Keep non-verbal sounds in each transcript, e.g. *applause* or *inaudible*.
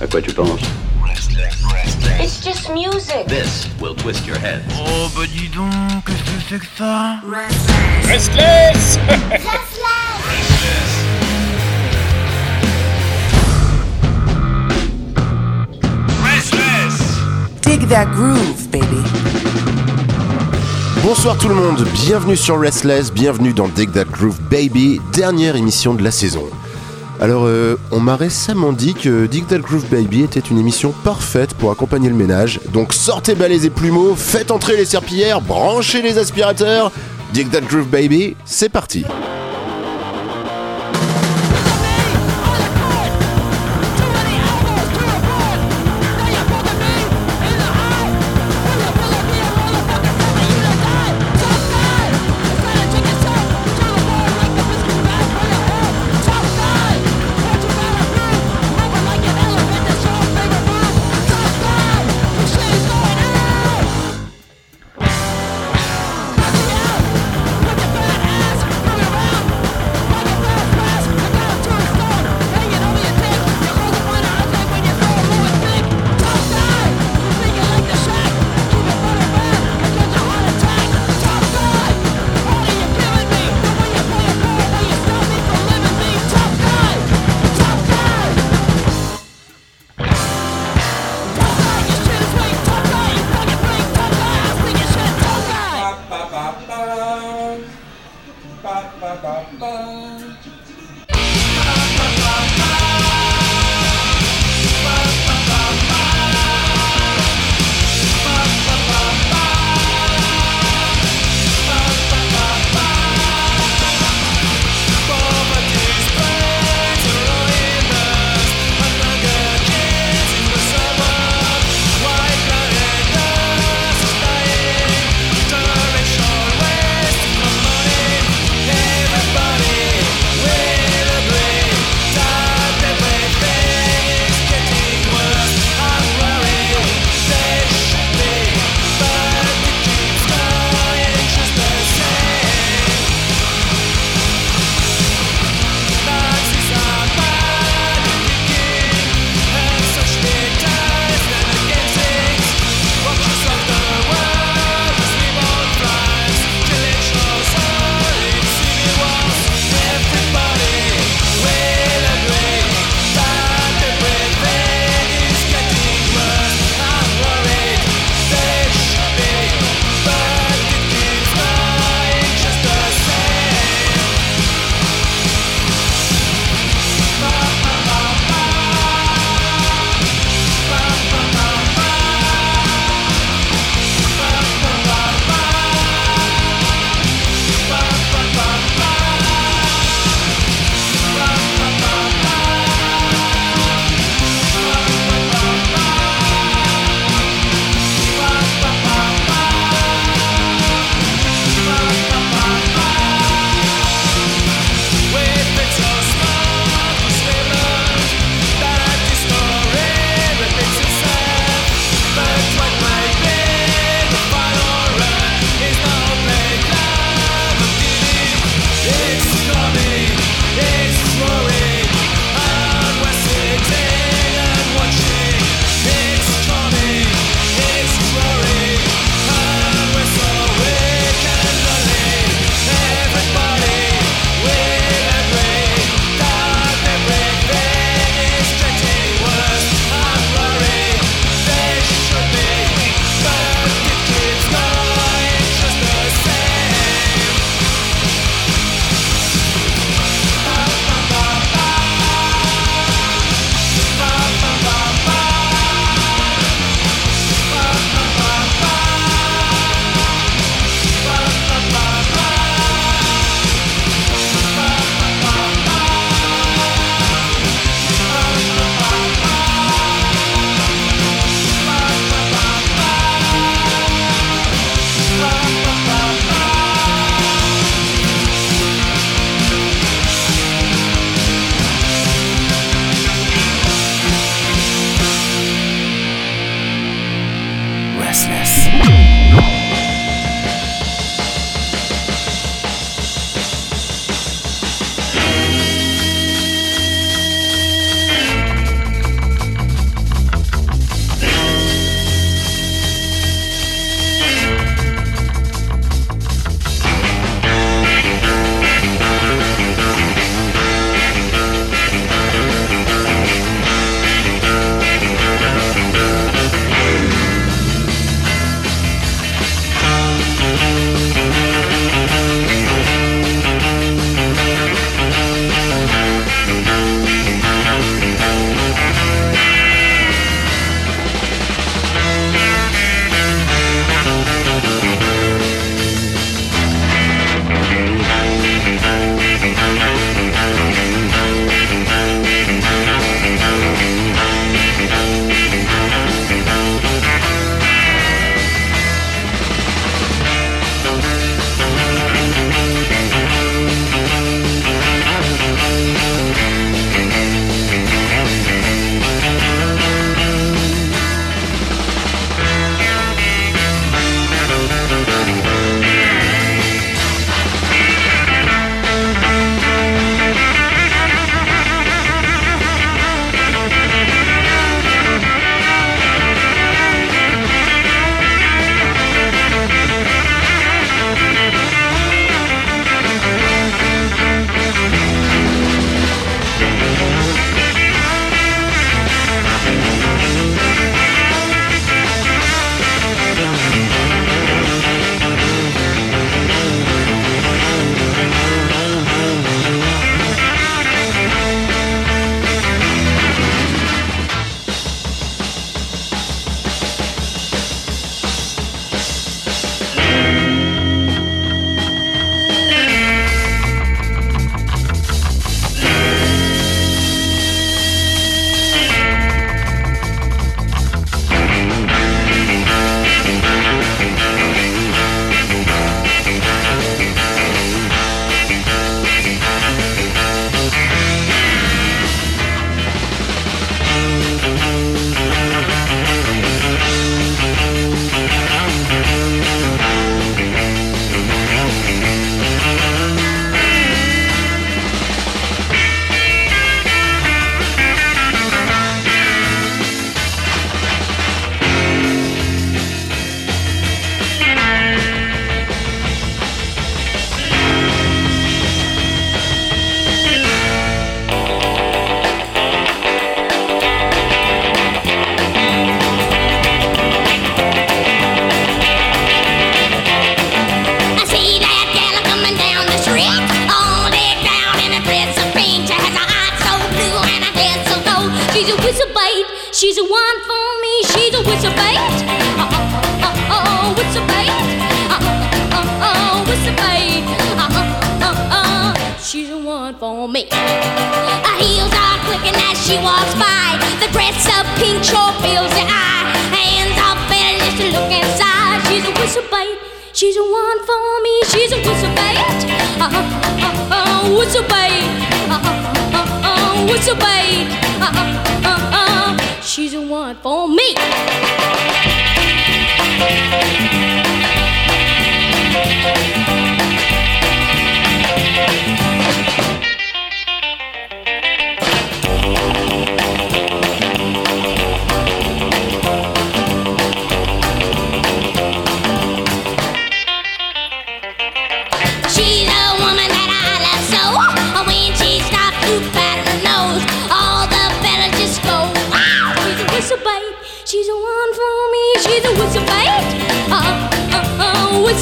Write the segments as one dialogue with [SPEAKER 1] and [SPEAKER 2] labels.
[SPEAKER 1] À quoi tu penses
[SPEAKER 2] It's just music.
[SPEAKER 1] This will twist your head.
[SPEAKER 3] Oh bah dis donc, qu'est-ce que c'est que ça *laughs*
[SPEAKER 4] Restless
[SPEAKER 5] Dig that groove, baby.
[SPEAKER 6] Bonsoir tout le monde, bienvenue sur Restless, bienvenue dans Dig That Groove Baby, dernière émission de la saison. Alors, euh, on m'a récemment dit que Dig That Groove Baby était une émission parfaite pour accompagner le ménage. Donc sortez balais et plumeaux, faites entrer les serpillères, branchez les aspirateurs. Dig That Groove Baby, c'est parti.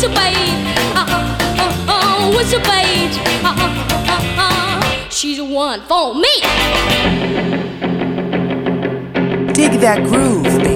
[SPEAKER 7] Oh, whistle bait. Oh, oh, oh, whistle bait. Oh, oh, oh, oh, she's a one for me.
[SPEAKER 5] Dig that groove, baby.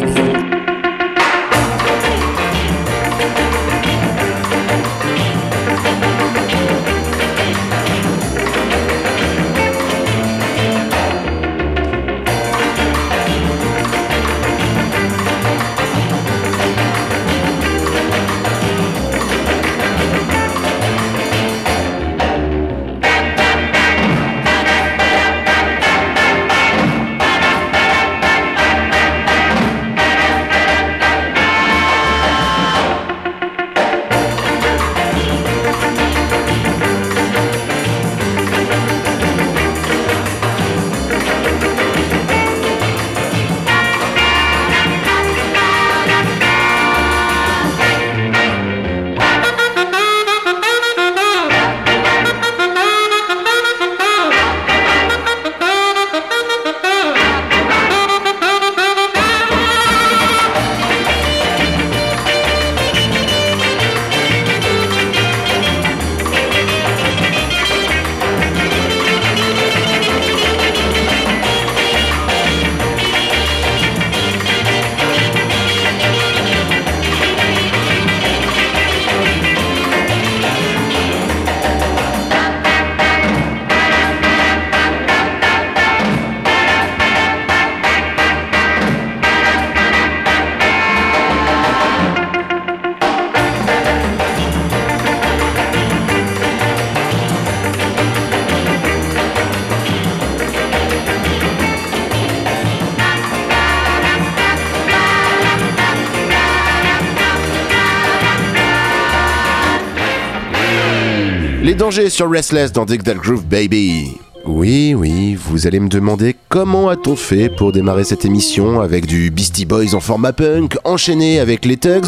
[SPEAKER 6] Les dangers sur Restless dans Dig That Groove Baby. Oui, oui, vous allez me demander comment a-t-on fait pour démarrer cette émission avec du Beastie Boys en format punk, enchaîné avec les Tugs,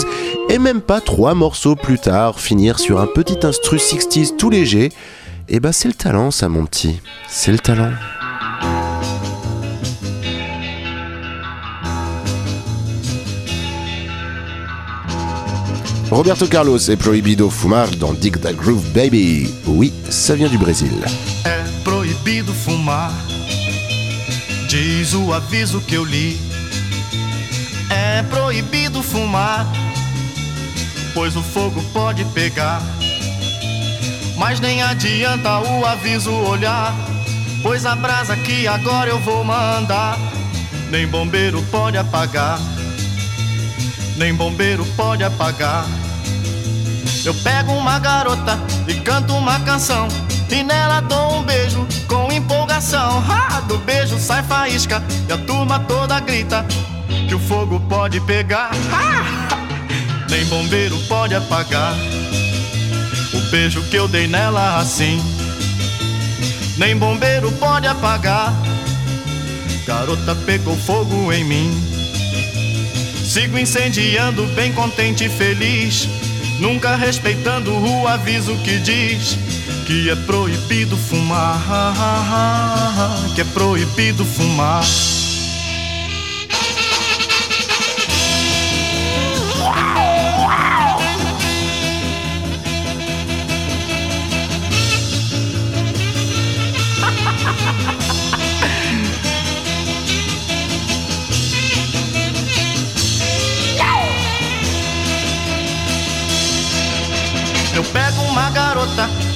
[SPEAKER 6] et même pas trois morceaux plus tard, finir sur un petit instru 60s tout léger. Eh bah c'est le talent ça mon petit, c'est le talent. Roberto Carlos et Prohibido Fumar dans Dig That Groove Baby. Oui, ça vient du Brésil.
[SPEAKER 8] É proibido fumar, diz o aviso que eu li. É proibido fumar, pois o fogo pode pegar. Mas nem adianta o aviso olhar, pois a brasa que agora eu vou mandar, nem bombeiro pode apagar. Nem bombeiro pode apagar. Eu pego uma garota e canto uma canção. E nela dou um beijo com empolgação. Ah, do beijo sai faísca e a turma toda grita que o fogo pode pegar. Ah, nem bombeiro pode apagar o beijo que eu dei nela assim. Nem bombeiro pode apagar. Garota pegou fogo em mim. Sigo incendiando, bem contente e feliz. Nunca respeitando o aviso que diz que é proibido fumar. *laughs* Que é proibido fumar.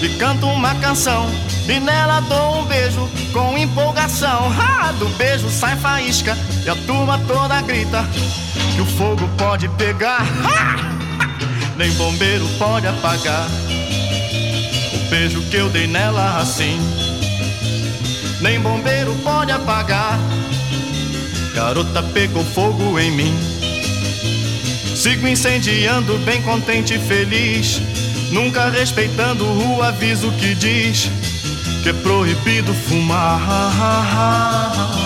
[SPEAKER 8] E canto uma canção. E nela dou um beijo com empolgação. Ah, do beijo sai faísca e a turma toda grita que o fogo pode pegar. Ah! Nem bombeiro pode apagar o beijo que eu dei nela assim. Nem bombeiro pode apagar. Garota pegou fogo em mim. Sigo incendiando, bem contente e feliz. Nunca respeitando o aviso que diz que é proibido fumar.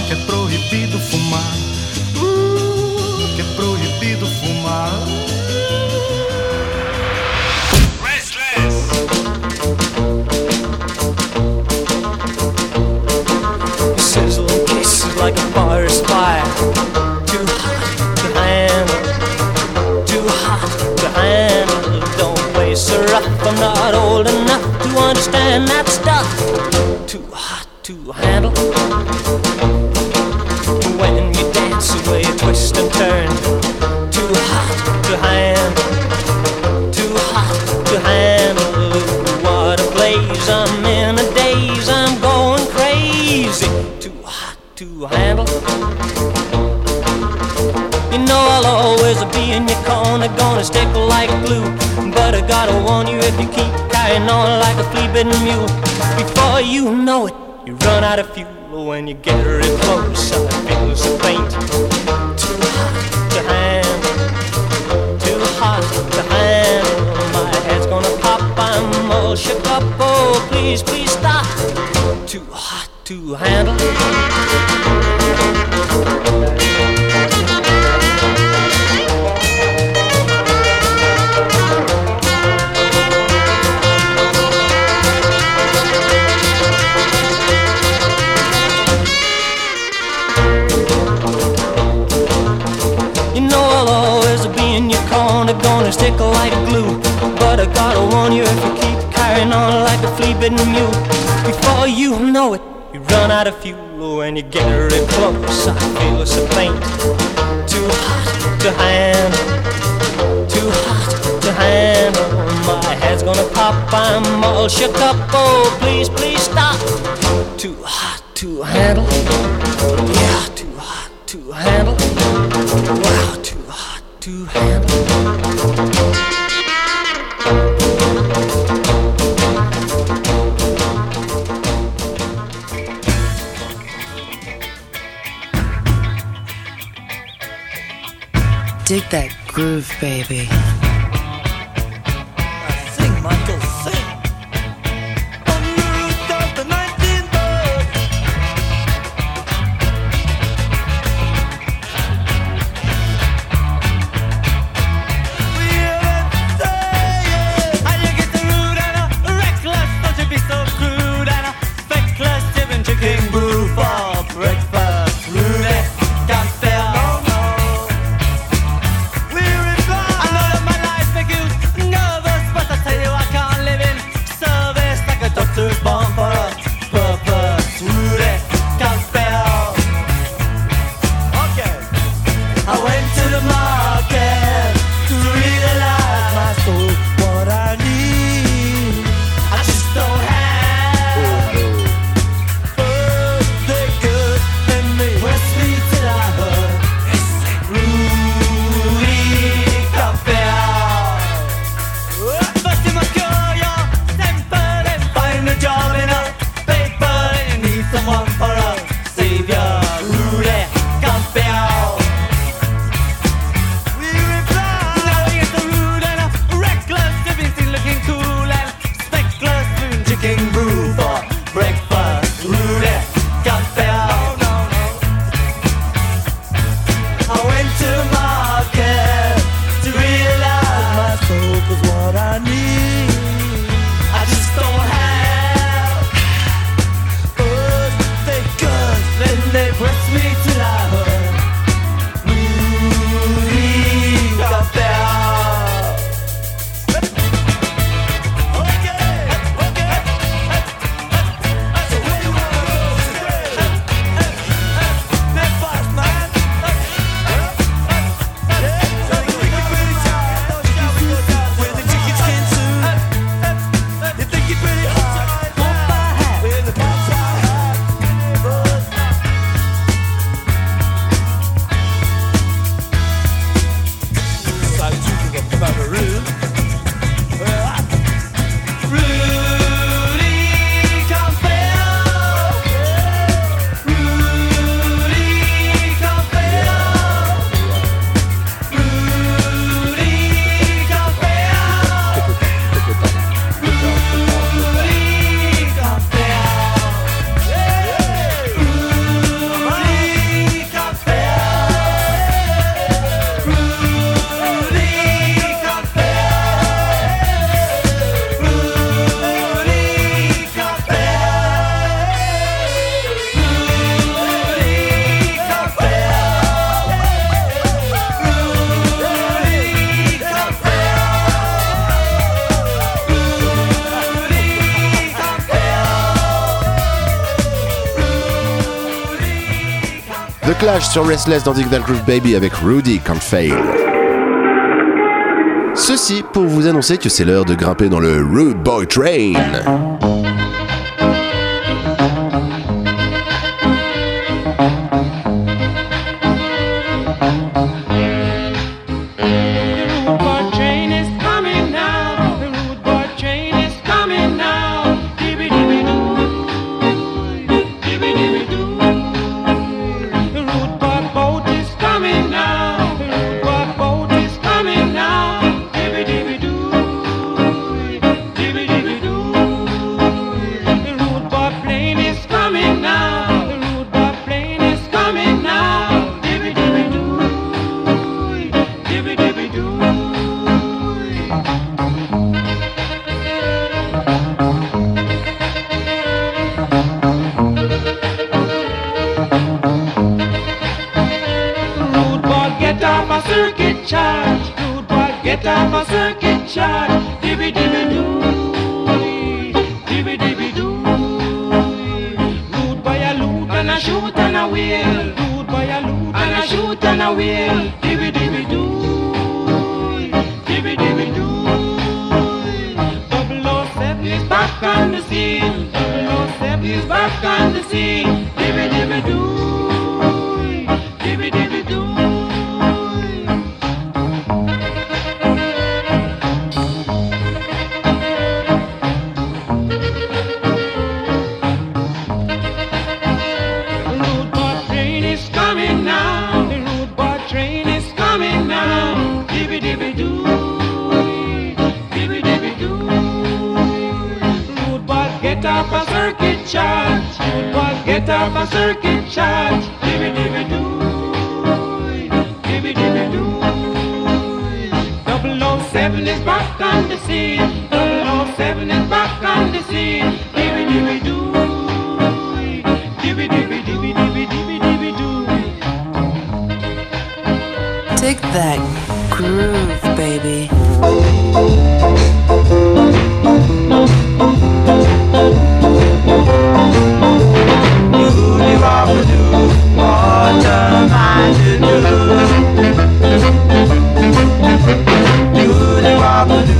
[SPEAKER 8] Que é proibido fumar. Que é proibido fumar.
[SPEAKER 9] like a forest fire. Too hot to handle, too hot to handle. Up, I'm not old enough to understand that stuff. Too hot to handle. When you dance away, twist and turn. Too hot to handle, too hot to handle. What a blaze, I'm in a daze, I'm going crazy. Too hot to handle. You know I'll always be in your corner, gonna stick like glue. But I gotta warn you if you keep carrying on like a flea-bitten mule. Before you know it, you run out of fuel. When you get real close, I feel so faint. Too hot to handle, too hot to handle. My head's gonna pop, I'm all shook up. Oh, please, please stop. Too hot to handle. Corner, gonna stick like glue. But I gotta warn you if you keep carrying on like a flea-bitten mule. Before you know it, you run out of fuel. When you get real close, I feel so faint. Too hot to handle, too hot to handle. My head's gonna pop, I'm all shook up. Oh, please, please stop. Too hot to handle, yeah, too hot to handle. Wow, to.
[SPEAKER 7] Dig that groove, baby.
[SPEAKER 10] Sur Restless dans Dig That Groove Baby avec Rudy Can't Fail. Ceci pour vous annoncer que c'est l'heure de grimper dans le Rude Boy Train.
[SPEAKER 11] 나머지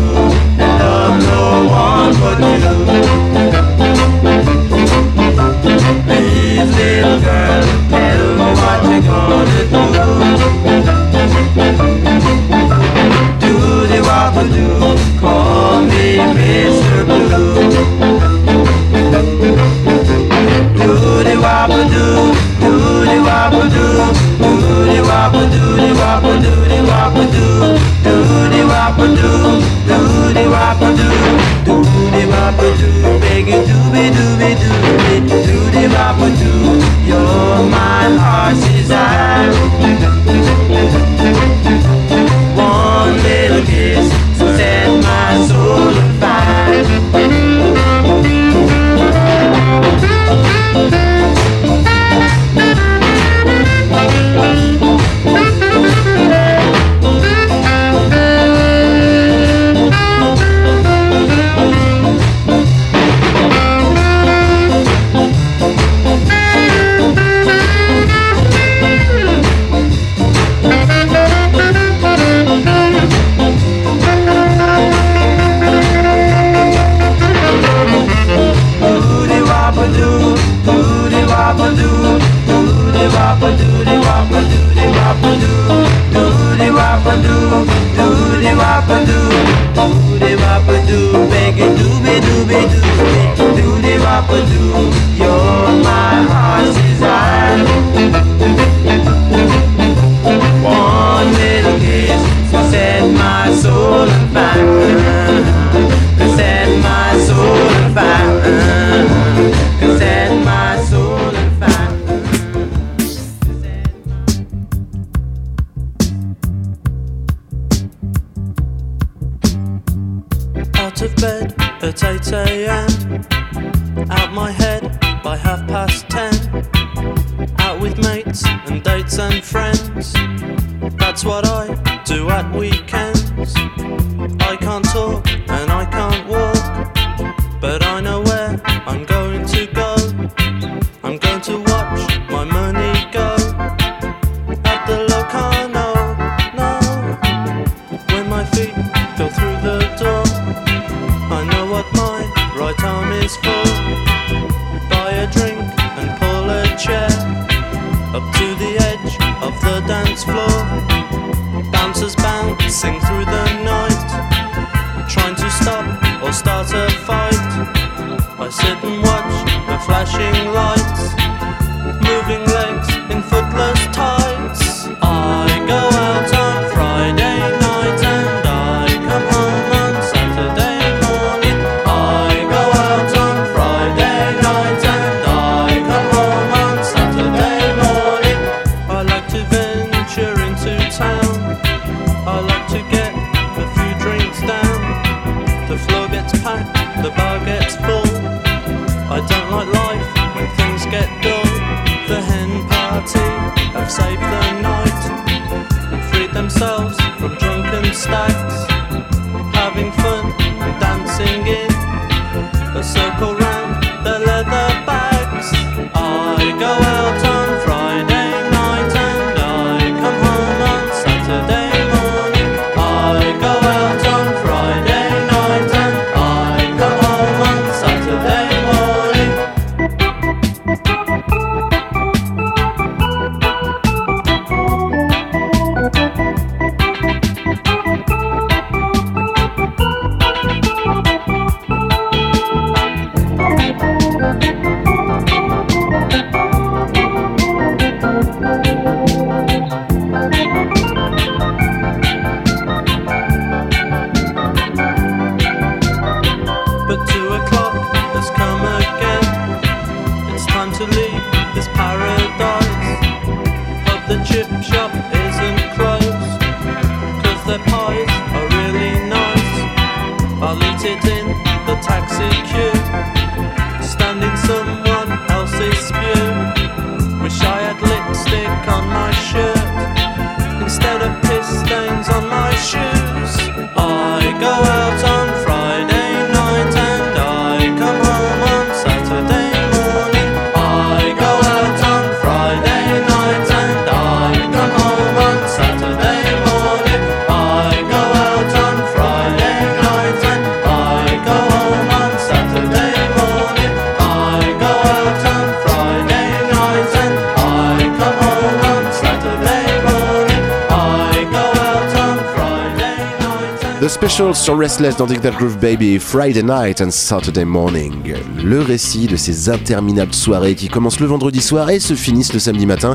[SPEAKER 11] sur Restless dans Digital Groove Baby, Friday Night and Saturday Morning. Le récit de ces interminables soirées qui commencent le vendredi soir et se finissent le samedi matin.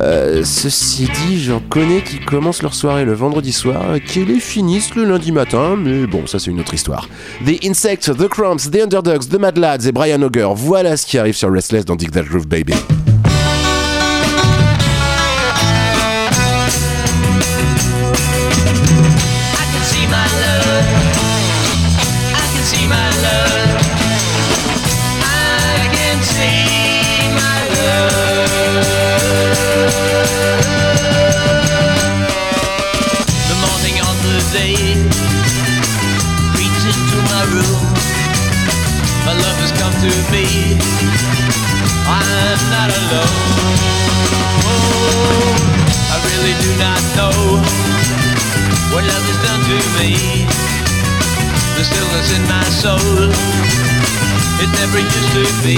[SPEAKER 11] Euh, ceci dit, j'en connais qui commencent leur soirée le vendredi soir et qui les finissent le lundi matin, mais bon, ça c'est une autre histoire. The Insects, The Cramps, The Underdogs, The Mad Lads et Brian Auger, voilà ce qui arrive sur Restless dans Digital Groove Baby.
[SPEAKER 9] it never used to be.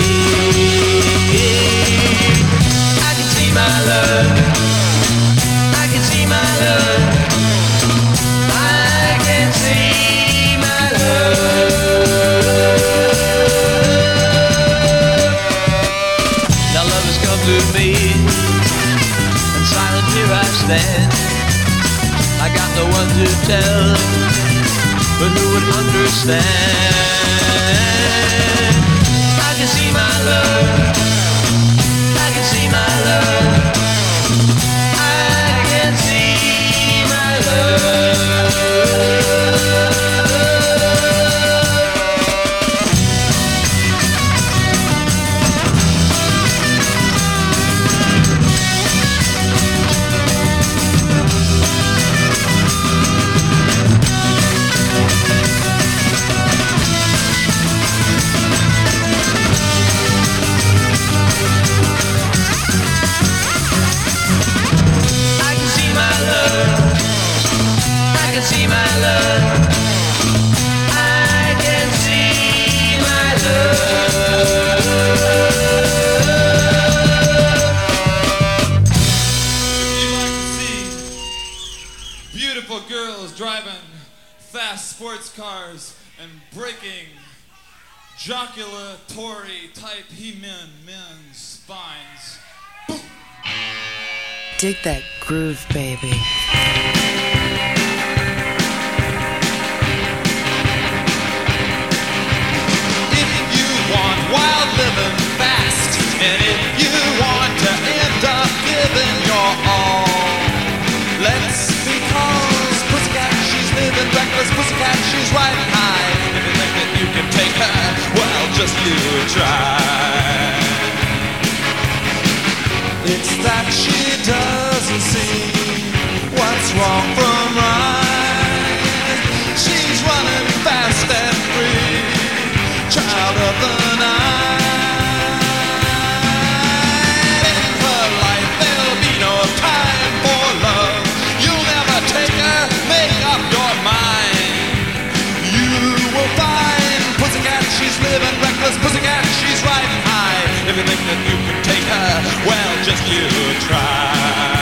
[SPEAKER 9] I can see my love. I can see my love. I can see my love. Now love has come to me, and silent here I stand. I got no one to tell, but who would understand? can see my love.
[SPEAKER 7] Dig that groove, baby.
[SPEAKER 12] If you want wild living fast, and if you want to end up giving your all, let's because pussycat, she's living reckless, pussycat, she's riding high. If you think that you can take her, well, just you try. It's that she does wrong from right. She's running fast and free, child of the night. In her life, there'll be no time for love. You'll never take her, make up your mind. You will find Pussycat, she's living reckless. Pussycat, she's riding high. If you think that you can take her, well, just you try.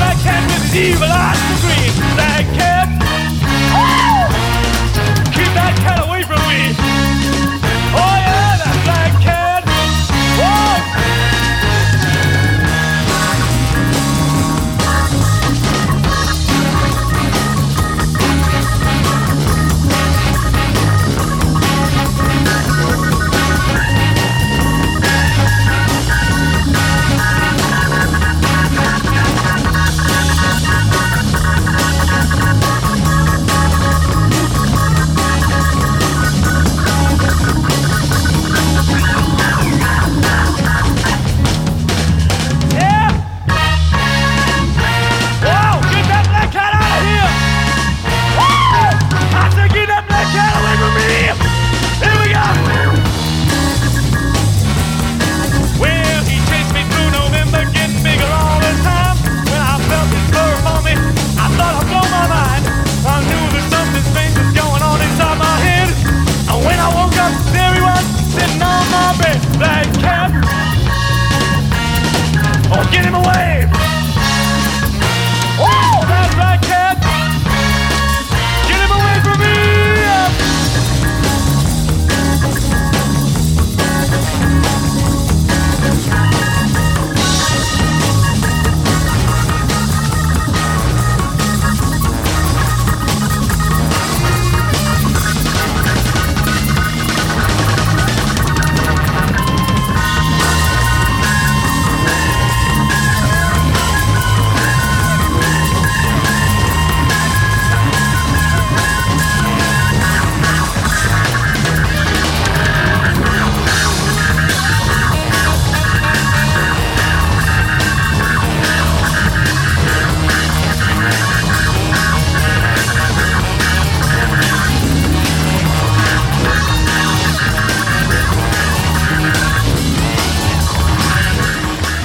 [SPEAKER 13] Black cat with evil eyes to scream.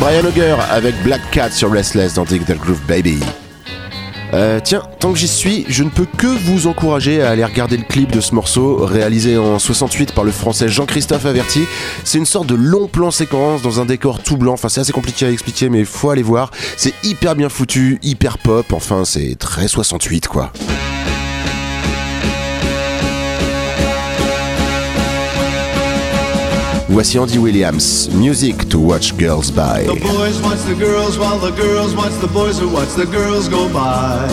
[SPEAKER 6] Brian Auger avec Black Cat sur Restless dans Dig That Groove Baby. Euh, tiens, tant que j'y suis, je ne peux que vous encourager à aller regarder le clip de ce morceau, réalisé en 68 par le français Jean-Christophe Averti. C'est une sorte de long plan séquence dans un décor tout blanc. Enfin, c'est assez compliqué à expliquer, mais faut aller voir. C'est hyper bien foutu, hyper pop. Enfin, c'est très 68, quoi. Voici Andy Williams, Music to Watch Girls By.
[SPEAKER 14] The boys watch the girls while the girls watch the boys who watch the girls go by.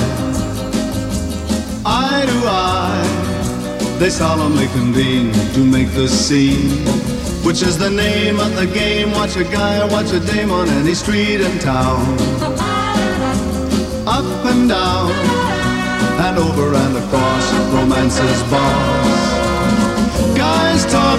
[SPEAKER 14] Eye to eye, they solemnly convene to make the scene, which is the name of the game. Watch a guy or watch a dame on any street in town. Up and down, and over and across romance's bars. Guys talk,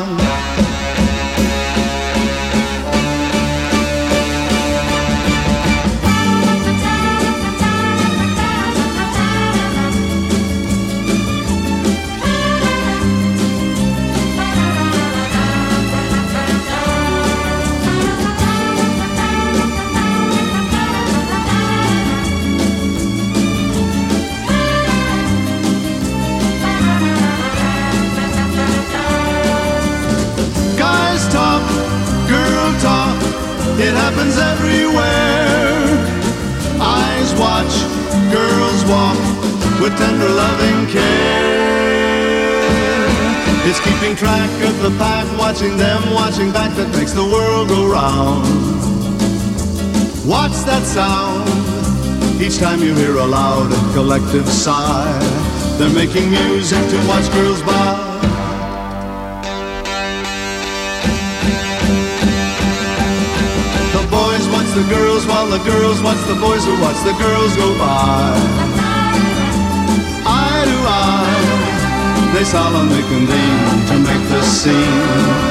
[SPEAKER 14] Watching them, watching back that makes the world go round. What's that sound? Each time you hear a loud and collective sigh, they're making music to watch girls by. The boys watch the girls while the girls watch the boys who watch the girls go by. Eye to eye, they solemnly convene to make the scene.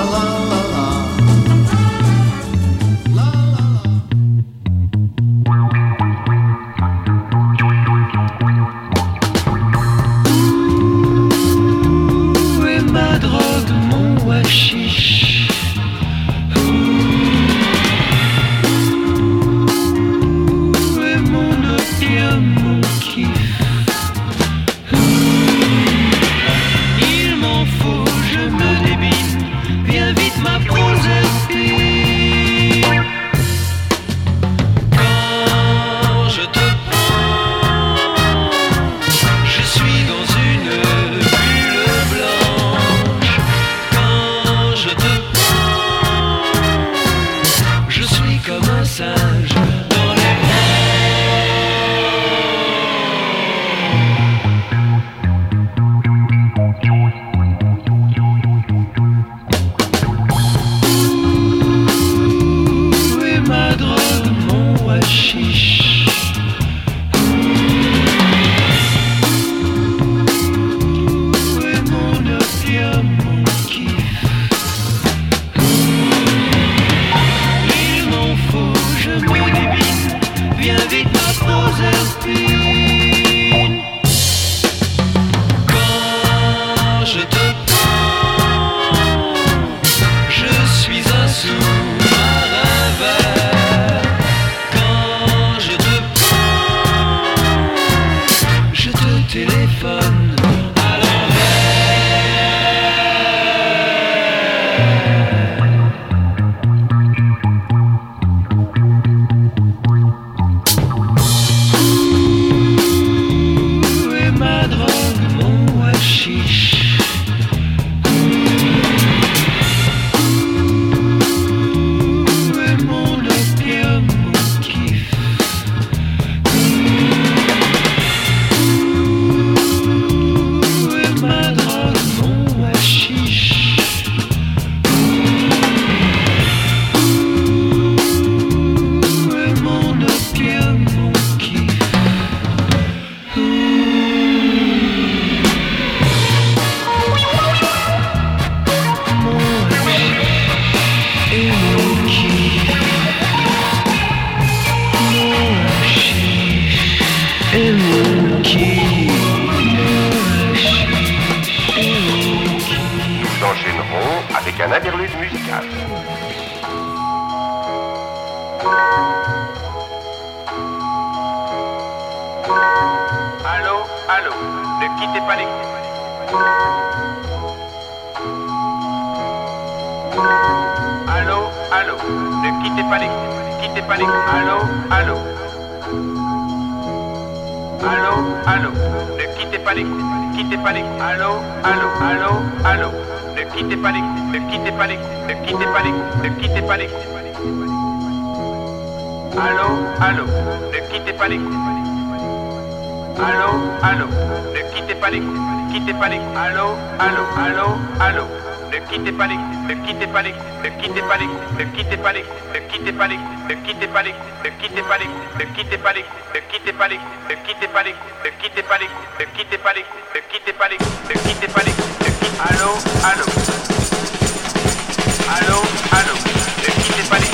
[SPEAKER 15] pas les ne quittez pas les allô, allô, allô, allô. Ne quittez pas les ne quittez pas les ne quittez pas les ne quittez pas les Allô, allô, ne quittez pas les Allô, allô, ne quittez pas les quittez pas les allô, allô, allô, allô. Ne quittez pas les ne quittez pas les ne quittez pas les coups, ne quittez pas les coups, ne quittez pas les coups, ne quittez pas les coups, ne quittez pas les coups, ne quittez pas les coups, ne quittez pas les coups, ne quittez pas les coups, ne quittez pas les coups, ne quittez Allô, allô. Allô, allô. Ne quittez pas
[SPEAKER 16] les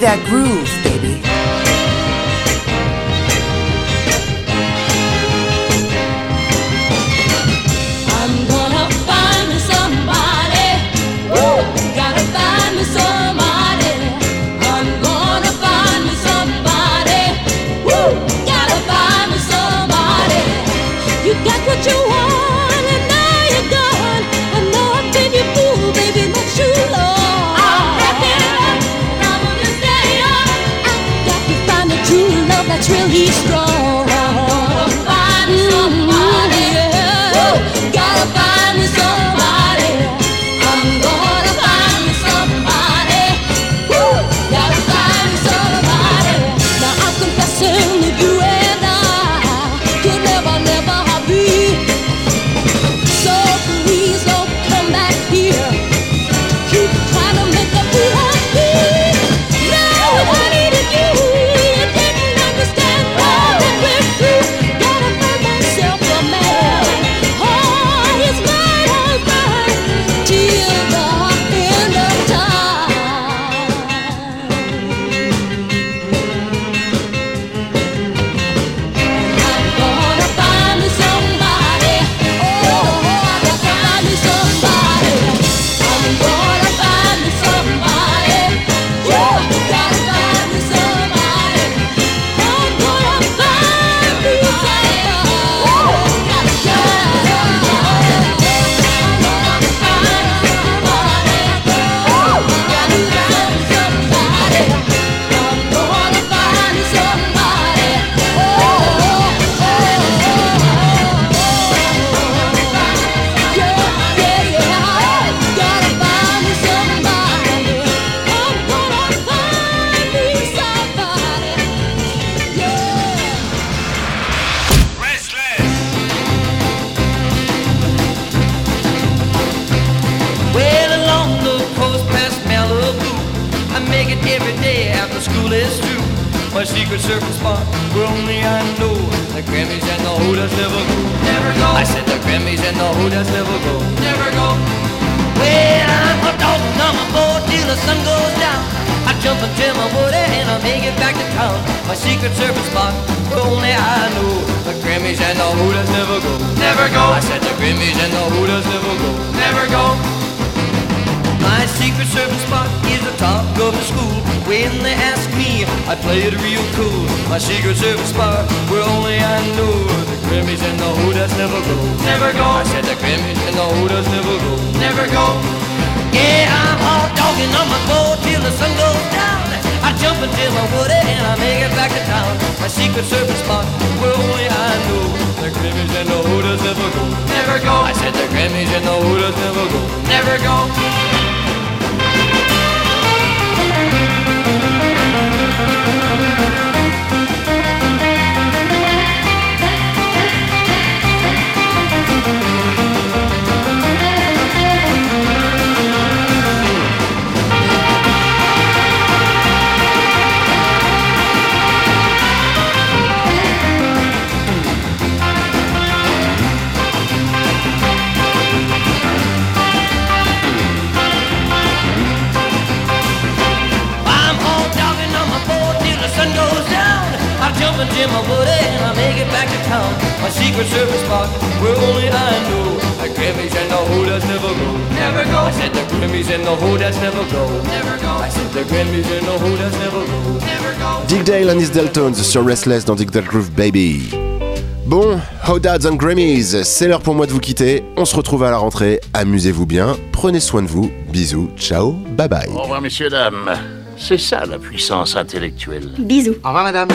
[SPEAKER 16] that
[SPEAKER 7] groove.
[SPEAKER 16] He's
[SPEAKER 17] strong. Janis sur Restless dans Digital Groove Baby. Bon, Hodads and Grammys, c'est l'heure pour moi de vous quitter. On se retrouve à la rentrée. Amusez-vous bien, prenez soin de vous. Bisous, ciao, bye bye.
[SPEAKER 18] Au revoir, messieurs, dames. C'est ça la puissance intellectuelle.
[SPEAKER 19] Bisous.
[SPEAKER 20] Au revoir, madame.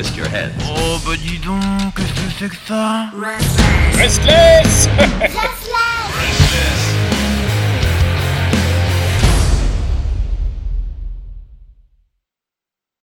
[SPEAKER 3] Twist your head.